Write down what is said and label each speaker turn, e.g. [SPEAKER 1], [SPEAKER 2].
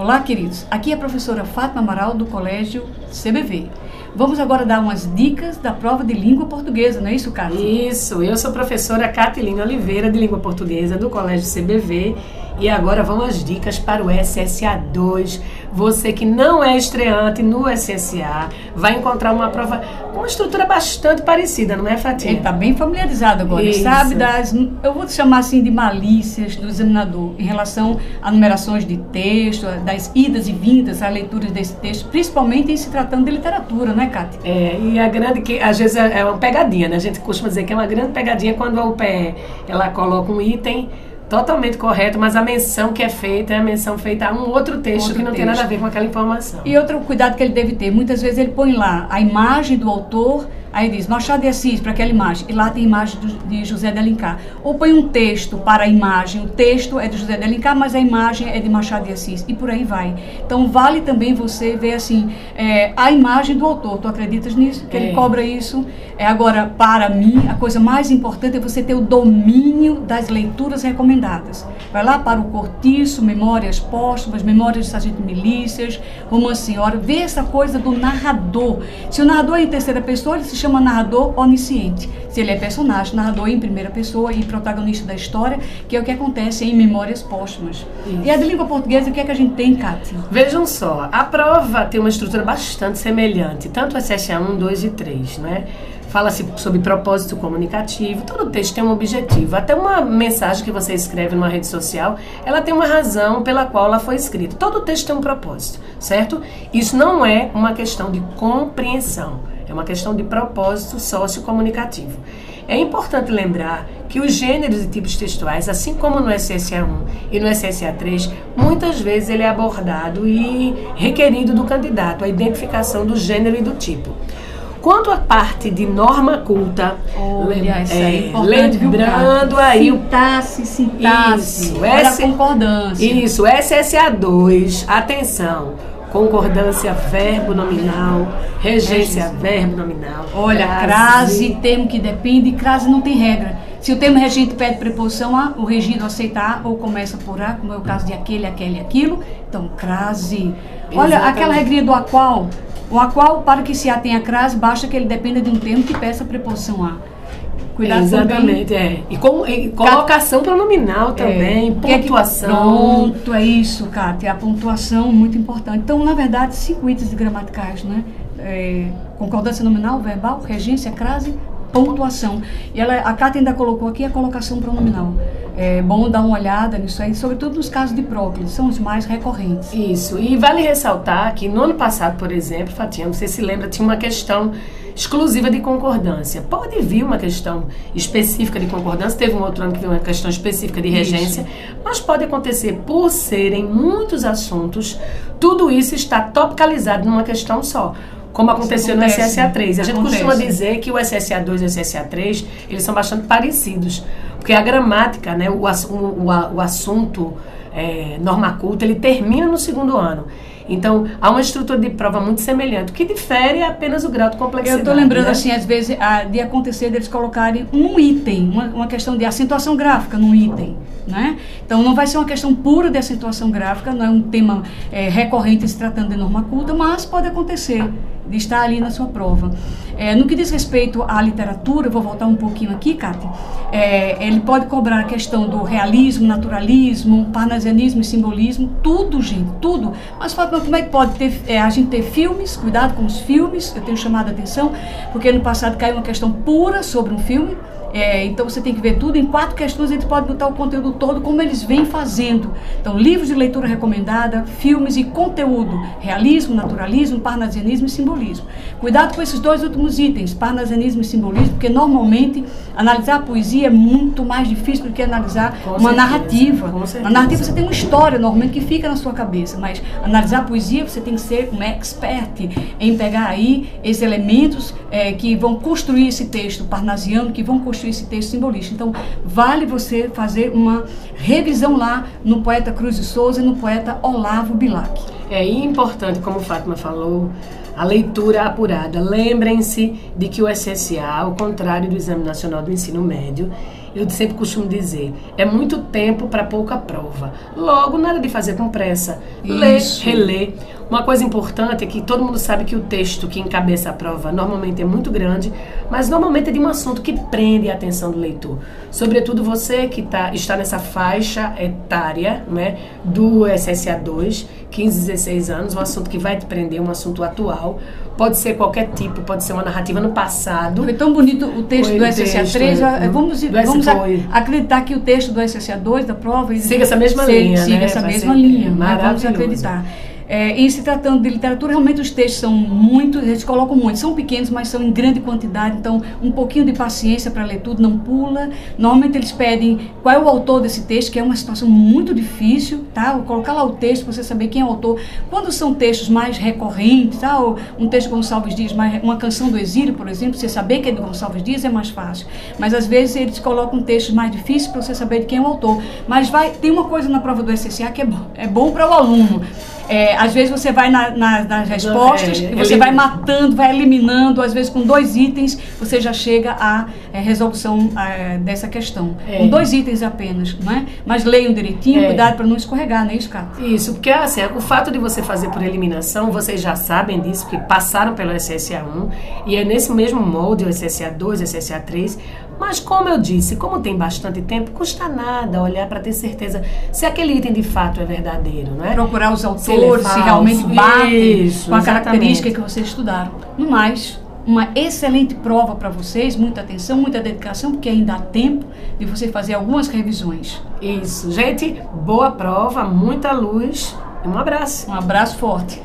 [SPEAKER 1] Olá, queridos. Aqui é a professora Fátima Amaral do Colégio CBV. Vamos agora dar umas dicas da prova de língua portuguesa, não é isso, Cátia?
[SPEAKER 2] Isso, eu sou professora Catiline Oliveira, de língua portuguesa do Colégio CBV. E agora vão as dicas para o SSA 2. Você que não é estreante no SSA vai encontrar uma prova com uma estrutura bastante parecida, não é, Fatinha?
[SPEAKER 1] Ele está bem familiarizado agora,
[SPEAKER 2] Isso.
[SPEAKER 1] sabe das, eu vou chamar assim de malícias do examinador em relação a numerações de texto, das idas e vindas, a leituras desse texto, principalmente em se tratando de literatura, não é, Cátia?
[SPEAKER 2] É, e a grande que às vezes é uma pegadinha, né? A gente costuma dizer que é uma grande pegadinha quando a UPE ela coloca um item totalmente correto, mas a menção que é feita é a menção feita a um outro texto
[SPEAKER 1] Outro
[SPEAKER 2] que não tem
[SPEAKER 1] texto.
[SPEAKER 2] nada a ver com aquela informação.
[SPEAKER 1] E outro cuidado que ele deve ter, muitas vezes ele põe lá a imagem do autor, aí diz Machado de Assis para aquela imagem, e lá tem imagem de José de Alencar. Ou põe um texto para a imagem, o texto é de José de Alencar, mas a imagem é de Machado de Assis, e por aí vai. Então vale também você ver assim, é, a imagem do autor, tu acreditas nisso? Que ele
[SPEAKER 2] É.
[SPEAKER 1] cobra isso? É, agora, para mim, a coisa mais importante é você ter o domínio das leituras recomendadas. Vai lá para o Cortiço, Memórias Póstumas, Memórias de Sargento Milícias, Romance Senhora, vê essa coisa do narrador. Se o narrador é em terceira pessoa, ele se chama narrador onisciente. Se ele é personagem, narrador em primeira pessoa e protagonista da história, que é o que acontece em Memórias Póstumas.
[SPEAKER 2] Isso.
[SPEAKER 1] E a de língua portuguesa, o que é que a gente tem, Kátia?
[SPEAKER 2] Vejam só, a prova tem uma estrutura bastante semelhante, tanto o SSA 1, 2 e 3, né? Fala-se sobre propósito comunicativo, todo texto tem um objetivo. Até uma mensagem que você escreve numa rede social, ela tem uma razão pela qual ela foi escrita. Todo texto tem um propósito, certo? Isso não é uma questão de compreensão, é uma questão de propósito sociocomunicativo. É importante lembrar que os gêneros e tipos textuais, assim como no SSA 1 e no SSA 3, muitas vezes ele é abordado e requerido do candidato a identificação do gênero e do tipo. Quanto à parte de norma culta,
[SPEAKER 1] Olha, isso é
[SPEAKER 2] é,
[SPEAKER 1] importante, viu,
[SPEAKER 2] lembrando
[SPEAKER 1] Kátia?
[SPEAKER 2] aí
[SPEAKER 1] Sintaxe, sintaxe.
[SPEAKER 2] Isso,
[SPEAKER 1] Olha
[SPEAKER 2] essa-
[SPEAKER 1] concordância.
[SPEAKER 2] Isso, SSA 2, atenção. Concordância verbo nominal, regência
[SPEAKER 1] Regência.
[SPEAKER 2] verbo nominal.
[SPEAKER 1] Olha, crase, termo que depende, crase não tem regra. Se o termo regente pede preposição A, o regido aceita A ou começa por A, como é o caso de aquele, aquele e aquilo, então crase. Olha,
[SPEAKER 2] Exatamente.
[SPEAKER 1] aquela regrinha do a qual. O a qual, para que se A tenha crase, basta que ele dependa de um termo que peça preposição A. Cuidado também.
[SPEAKER 2] Exatamente, é. E, com, e colocação pronominal também,
[SPEAKER 1] É, que é
[SPEAKER 2] pontuação.
[SPEAKER 1] pronto, é isso, Kátia. A pontuação muito importante. Então, na verdade, cinco itens gramaticais, né? É, concordância nominal, verbal, regência, crase, pontuação. E ela, a Kátia ainda colocou aqui a colocação pronominal. É bom dar uma olhada nisso aí, sobretudo nos casos de próclise, são os mais recorrentes.
[SPEAKER 2] Isso. E vale ressaltar que no ano passado, por exemplo, Fatinha, você se lembra, tinha uma questão exclusiva de concordância. Pode vir uma questão específica de concordância, teve um outro ano que veio uma questão específica de regência, mas pode acontecer por serem muitos assuntos, tudo isso está topicalizado numa questão só. Como aconteceu no
[SPEAKER 1] acontece,
[SPEAKER 2] SSA 3. A gente
[SPEAKER 1] acontece.
[SPEAKER 2] costuma dizer que o SSA 2 e o SSA 3, eles são bastante parecidos. Porque a gramática, né, o, o, o assunto é, norma culta, ele termina no segundo ano. Então, há uma estrutura de prova muito semelhante. O que difere é apenas o grau de complexidade.
[SPEAKER 1] Eu estou lembrando,
[SPEAKER 2] né?
[SPEAKER 1] assim, às vezes, ah, de acontecer deles colocarem um item, uma, uma questão de acentuação gráfica num item, né? Então, não vai ser uma questão pura de acentuação gráfica, não é um tema eh, recorrente se tratando de norma culta, mas pode acontecer de estar ali na sua prova. Eh, no que diz respeito à literatura, vou voltar um pouquinho aqui, Cátia, eh, ele pode cobrar a questão do realismo, naturalismo, parnasianismo e simbolismo, tudo, gente, tudo. Mas, Fátima, como é que pode ter, eh, a gente ter filmes, cuidado com os filmes, eu tenho chamado a atenção, porque no passado caiu uma questão pura sobre um filme, é, então você tem que ver tudo. Em quatro questões a gente pode botar o conteúdo todo como eles vêm fazendo. Então, livros de leitura recomendada, filmes e conteúdo. Realismo, naturalismo, parnasianismo e simbolismo. Cuidado com esses dois últimos itens, parnasianismo e simbolismo, porque normalmente analisar a poesia é muito mais difícil do que analisar
[SPEAKER 2] Com
[SPEAKER 1] uma
[SPEAKER 2] certeza,
[SPEAKER 1] narrativa. Na narrativa você tem uma história normalmente que fica na sua cabeça, mas analisar a poesia você tem que ser um expert em pegar aí esses elementos eh, que vão construir esse texto parnasiano, que vão construir esse texto simbolista. Então, vale você fazer uma revisão lá no poeta Cruz de Souza e no poeta Olavo Bilac.
[SPEAKER 2] É importante, como Fátima falou, a leitura apurada. Lembrem-se de que o SSA, ao contrário do Exame Nacional do Ensino Médio, eu sempre costumo dizer, é muito tempo para pouca prova. Logo, nada de fazer com pressa. Ler, reler. Uma coisa importante é que todo mundo sabe que o texto que encabeça a prova normalmente é muito grande, mas normalmente é de um assunto que prende a atenção do leitor. Sobretudo você que tá, está nessa faixa etária né, do SSA 2, 15, 16 anos, um assunto que vai te prender, um assunto atual. Pode ser qualquer tipo, pode ser uma narrativa no passado.
[SPEAKER 1] Foi tão bonito o texto do SSA 3. É, vamos vamos acreditar que o texto do SSA 2 da prova.
[SPEAKER 2] Siga essa mesma linha.
[SPEAKER 1] Siga
[SPEAKER 2] né?
[SPEAKER 1] essa mesma linha. Né? Vamos acreditar. É, em se tratando de literatura, realmente os textos são muito, eles colocam muito, são pequenos, mas são em grande quantidade, então um pouquinho de paciência para ler tudo, não pula. Normalmente eles pedem qual é o autor desse texto, que é uma situação muito difícil, tá? Ou colocar lá o texto para você saber quem é o autor. Quando são textos mais recorrentes, tá? Ou um texto de Gonçalves Dias, uma canção do exílio, por exemplo, você saber que é de Gonçalves Dias é mais fácil. Mas às vezes eles colocam textos mais difíceis para você saber de quem é o autor. Mas vai, tem uma coisa na prova do SSA que é é bom para o aluno. É, às vezes você vai na, na, nas respostas, é, você vai matando, vai eliminando, às vezes com dois itens você já chega à é, resolução é, dessa questão. É. Com dois itens apenas, não é? Mas leiam direitinho, é. cuidado para não escorregar, não é
[SPEAKER 2] isso, porque assim, o fato de você fazer por eliminação, vocês já sabem disso, porque passaram pelo SSA1 e é nesse mesmo molde, o SSA2, SSA3, mas como eu disse, como tem bastante tempo, custa nada olhar para ter certeza se aquele item de fato é verdadeiro, não é?
[SPEAKER 1] Procurar os autores, se, é se realmente batem Isso, com a característica que vocês estudaram. No mais, uma excelente prova para vocês, muita atenção, muita dedicação, porque ainda há tempo de você fazer algumas revisões.
[SPEAKER 2] Isso, gente, boa prova, muita luz e um abraço.
[SPEAKER 1] Um abraço forte.